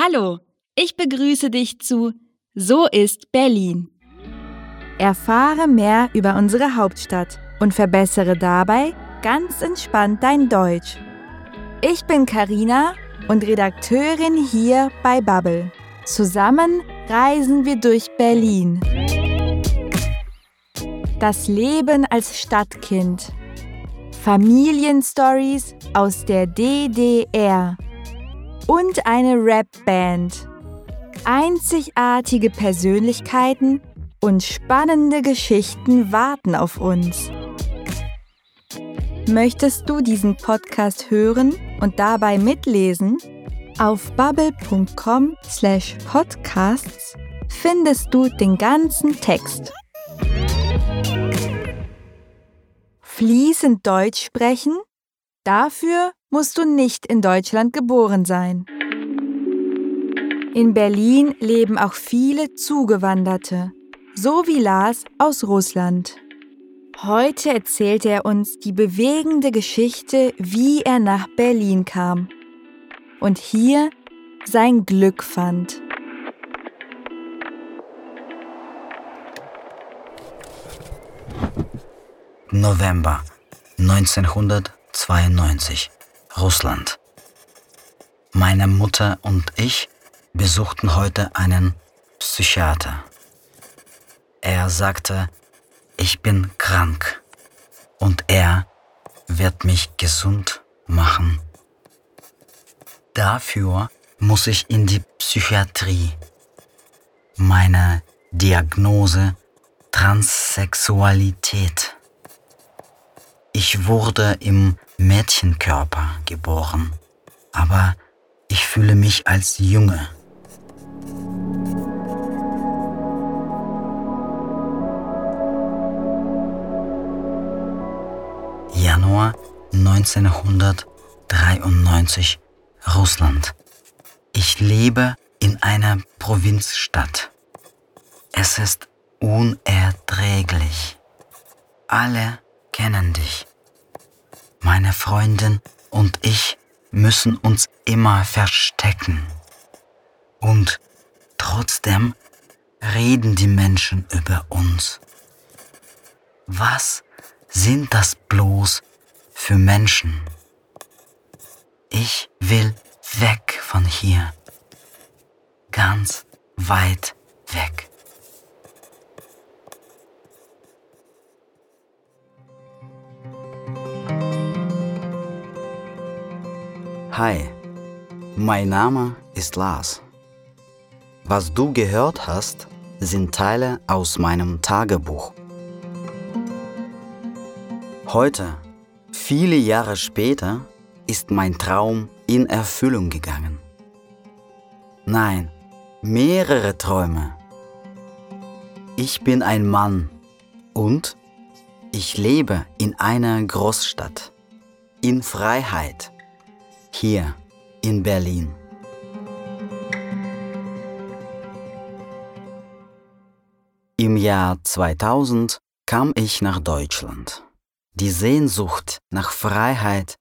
Hallo, ich begrüße dich zu So ist Berlin. Erfahre mehr über unsere Hauptstadt und verbessere dabei ganz entspannt dein Deutsch. Ich bin Karina und Redakteurin hier bei Bubble. Zusammen reisen wir durch Berlin. Das Leben als Stadtkind. Familienstories aus der DDR. Und eine Rapband. Einzigartige Persönlichkeiten und spannende Geschichten warten auf uns. Möchtest du diesen Podcast hören und dabei mitlesen? Auf bubble.com/podcasts findest du den ganzen Text. Fließend Deutsch sprechen? Dafür musst du nicht in Deutschland geboren sein. In Berlin leben auch viele Zugewanderte, so wie Lars aus Russland. Heute erzählt er uns die bewegende Geschichte, wie er nach Berlin kam und hier sein Glück fand. November 1992, Russland. Meine Mutter und ich besuchten heute einen Psychiater. Er sagte, ich bin krank und er wird mich gesund machen. Dafür muss ich in die Psychiatrie. Meine Diagnose Transsexualität. Ich wurde im Mädchenkörper geboren, aber ich fühle mich als Junge. Januar 1993 Russland. Ich lebe in einer Provinzstadt. Es ist unerträglich. Alle kennen dich. Meine Freundin und ich müssen uns immer verstecken. Und trotzdem reden die Menschen über uns. Was sind das bloß für Menschen? Ich will weg von hier. Ganz weit weg. Hi, mein Name ist Lars. Was du gehört hast, sind Teile aus meinem Tagebuch. Heute, viele Jahre später, ist mein Traum in Erfüllung gegangen. Nein, mehrere Träume. Ich bin ein Mann und ich lebe in einer Großstadt, in Freiheit, hier in Berlin. Im Jahr 2000 kam ich nach Deutschland. Die Sehnsucht nach Freiheit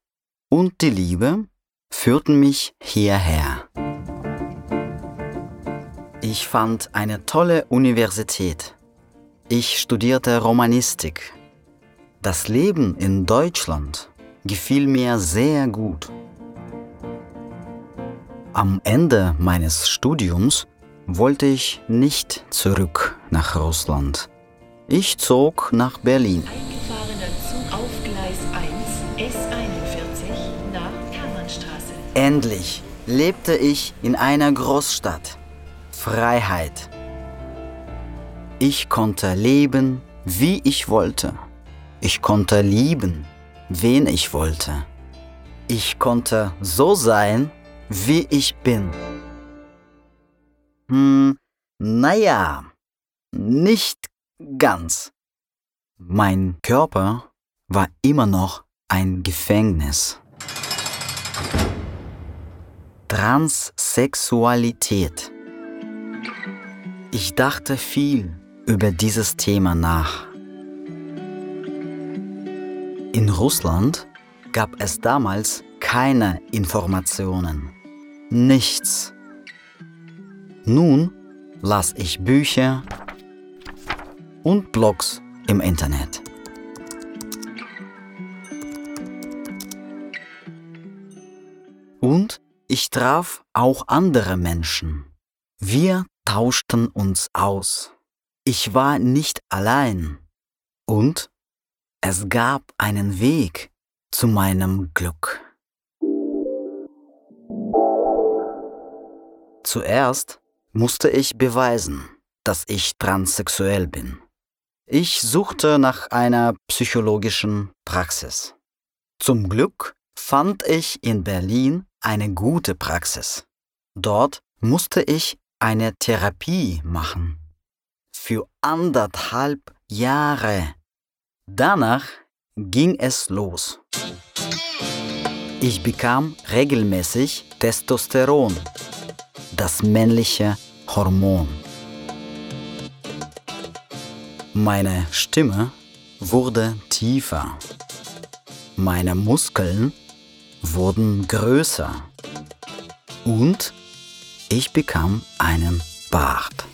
und die Liebe führten mich hierher. Ich fand eine tolle Universität. Ich studierte Romanistik. Das Leben in Deutschland gefiel mir sehr gut. Am Ende meines Studiums wollte ich nicht zurück nach Russland. Ich zog nach Berlin. Endlich lebte ich in einer Großstadt. Freiheit. Ich konnte leben, wie ich wollte. Ich konnte lieben, wen ich wollte. Ich konnte so sein, wie ich bin. Hm, naja, nicht ganz. Mein Körper war immer noch ein Gefängnis. Transsexualität. Ich dachte viel über dieses Thema nach. In Russland gab es damals keine Informationen. Nichts. Nun las ich Bücher und Blogs im Internet. Und ich traf auch andere Menschen. Wir tauschten uns aus. Ich war nicht allein. Und es gab einen Weg zu meinem Glück. Zuerst musste ich beweisen, dass ich transsexuell bin. Ich suchte nach einer psychologischen Praxis. Zum Glück fand ich in Berlin eine gute Praxis. Dort musste ich eine Therapie machen. Für anderthalb Jahre. Danach ging es los. Ich bekam regelmäßig Testosteron, das männliche Hormon. Meine Stimme wurde tiefer. Meine Muskeln wurden größer. Und ich bekam einen Bart.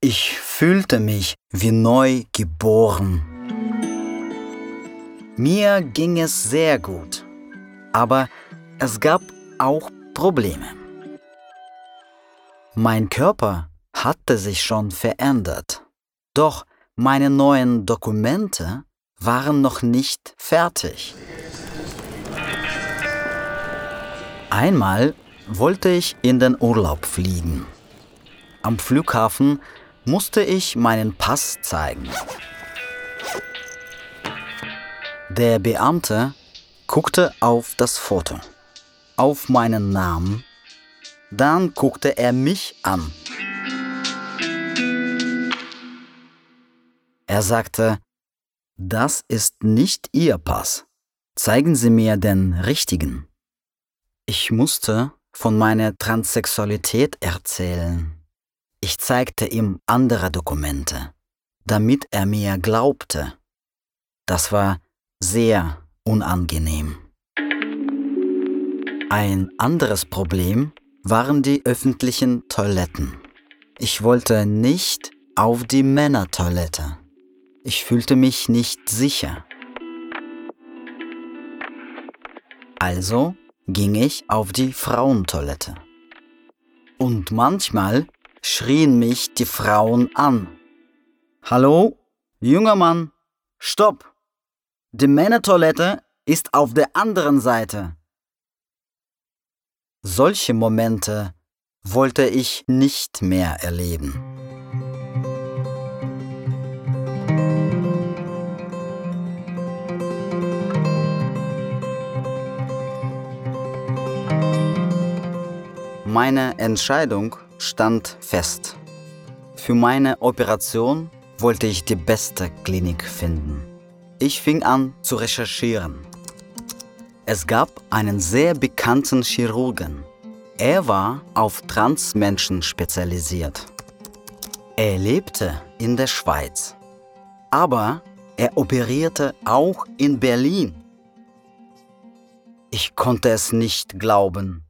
Ich fühlte mich wie neu geboren. Mir ging es sehr gut, aber es gab auch Probleme. Mein Körper hatte sich schon verändert, doch meine neuen Dokumente waren noch nicht fertig. Einmal wollte ich in den Urlaub fliegen. Am Flughafen musste ich meinen Pass zeigen. Der Beamte guckte auf das Foto, auf meinen Namen dann guckte er mich an. Er sagte, das ist nicht Ihr Pass. Zeigen Sie mir den richtigen. Ich musste von meiner Transsexualität erzählen. Ich zeigte ihm andere Dokumente, damit er mir glaubte. Das war sehr unangenehm. Ein anderes Problem waren die öffentlichen Toiletten. Ich wollte nicht auf die Männertoilette. Ich fühlte mich nicht sicher. Also ging ich auf die Frauentoilette. Und manchmal schrien mich die Frauen an. Hallo, junger Mann, stopp! Die Männertoilette ist auf der anderen Seite. Solche Momente wollte ich nicht mehr erleben. Meine Entscheidung stand fest. Für meine Operation wollte ich die beste Klinik finden. Ich fing an zu recherchieren. Es gab einen sehr bekannten Chirurgen. Er war auf Transmenschen spezialisiert. Er lebte in der Schweiz, aber er operierte auch in Berlin. Ich konnte es nicht glauben.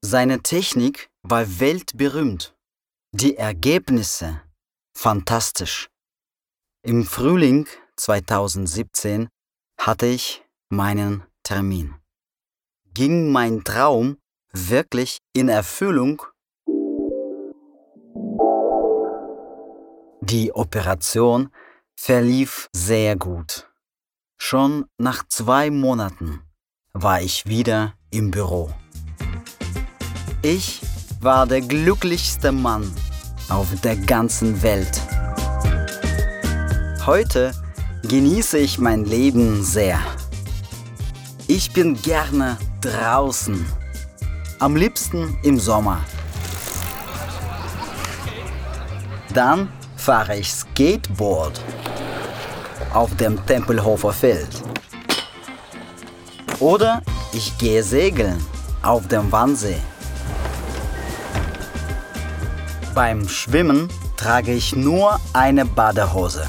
Seine Technik war weltberühmt. Die Ergebnisse fantastisch. Im Frühling 2017 hatte ich meinen Termin. Ging mein Traum wirklich in Erfüllung? Die Operation verlief sehr gut. Schon nach zwei Monaten war ich wieder im Büro. Ich war der glücklichste Mann auf der ganzen Welt. Heute genieße ich mein Leben sehr. Ich bin gerne draußen. Am liebsten im Sommer. Dann fahre ich Skateboard auf dem Tempelhofer Feld. Oder ich gehe segeln auf dem Wannsee. Beim Schwimmen trage ich nur eine Badehose.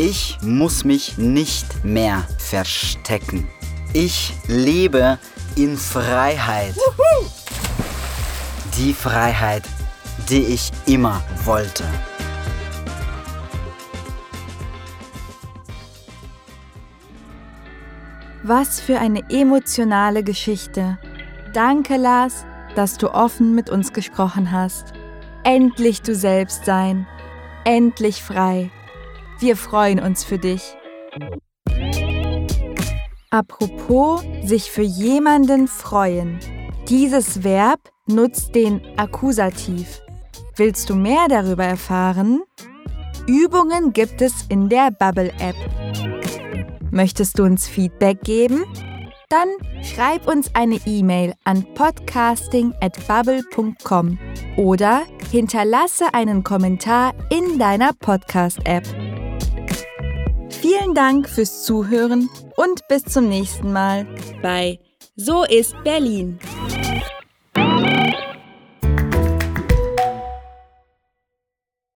Ich muss mich nicht mehr verstecken. Ich lebe in Freiheit. Die Freiheit, die ich immer wollte. Was für eine emotionale Geschichte. Danke, Lars, dass du offen mit uns gesprochen hast. Endlich du selbst sein. Endlich frei. Wir freuen uns für dich. Apropos sich für jemanden freuen. Dieses Verb nutzt den Akkusativ. Willst du mehr darüber erfahren? Übungen gibt es in der Bubble App. Möchtest du uns Feedback geben? Dann schreib uns eine E-Mail an podcasting@bubble.com oder hinterlasse einen Kommentar in deiner Podcast-App. Vielen Dank fürs Zuhören und bis zum nächsten Mal bei So ist Berlin.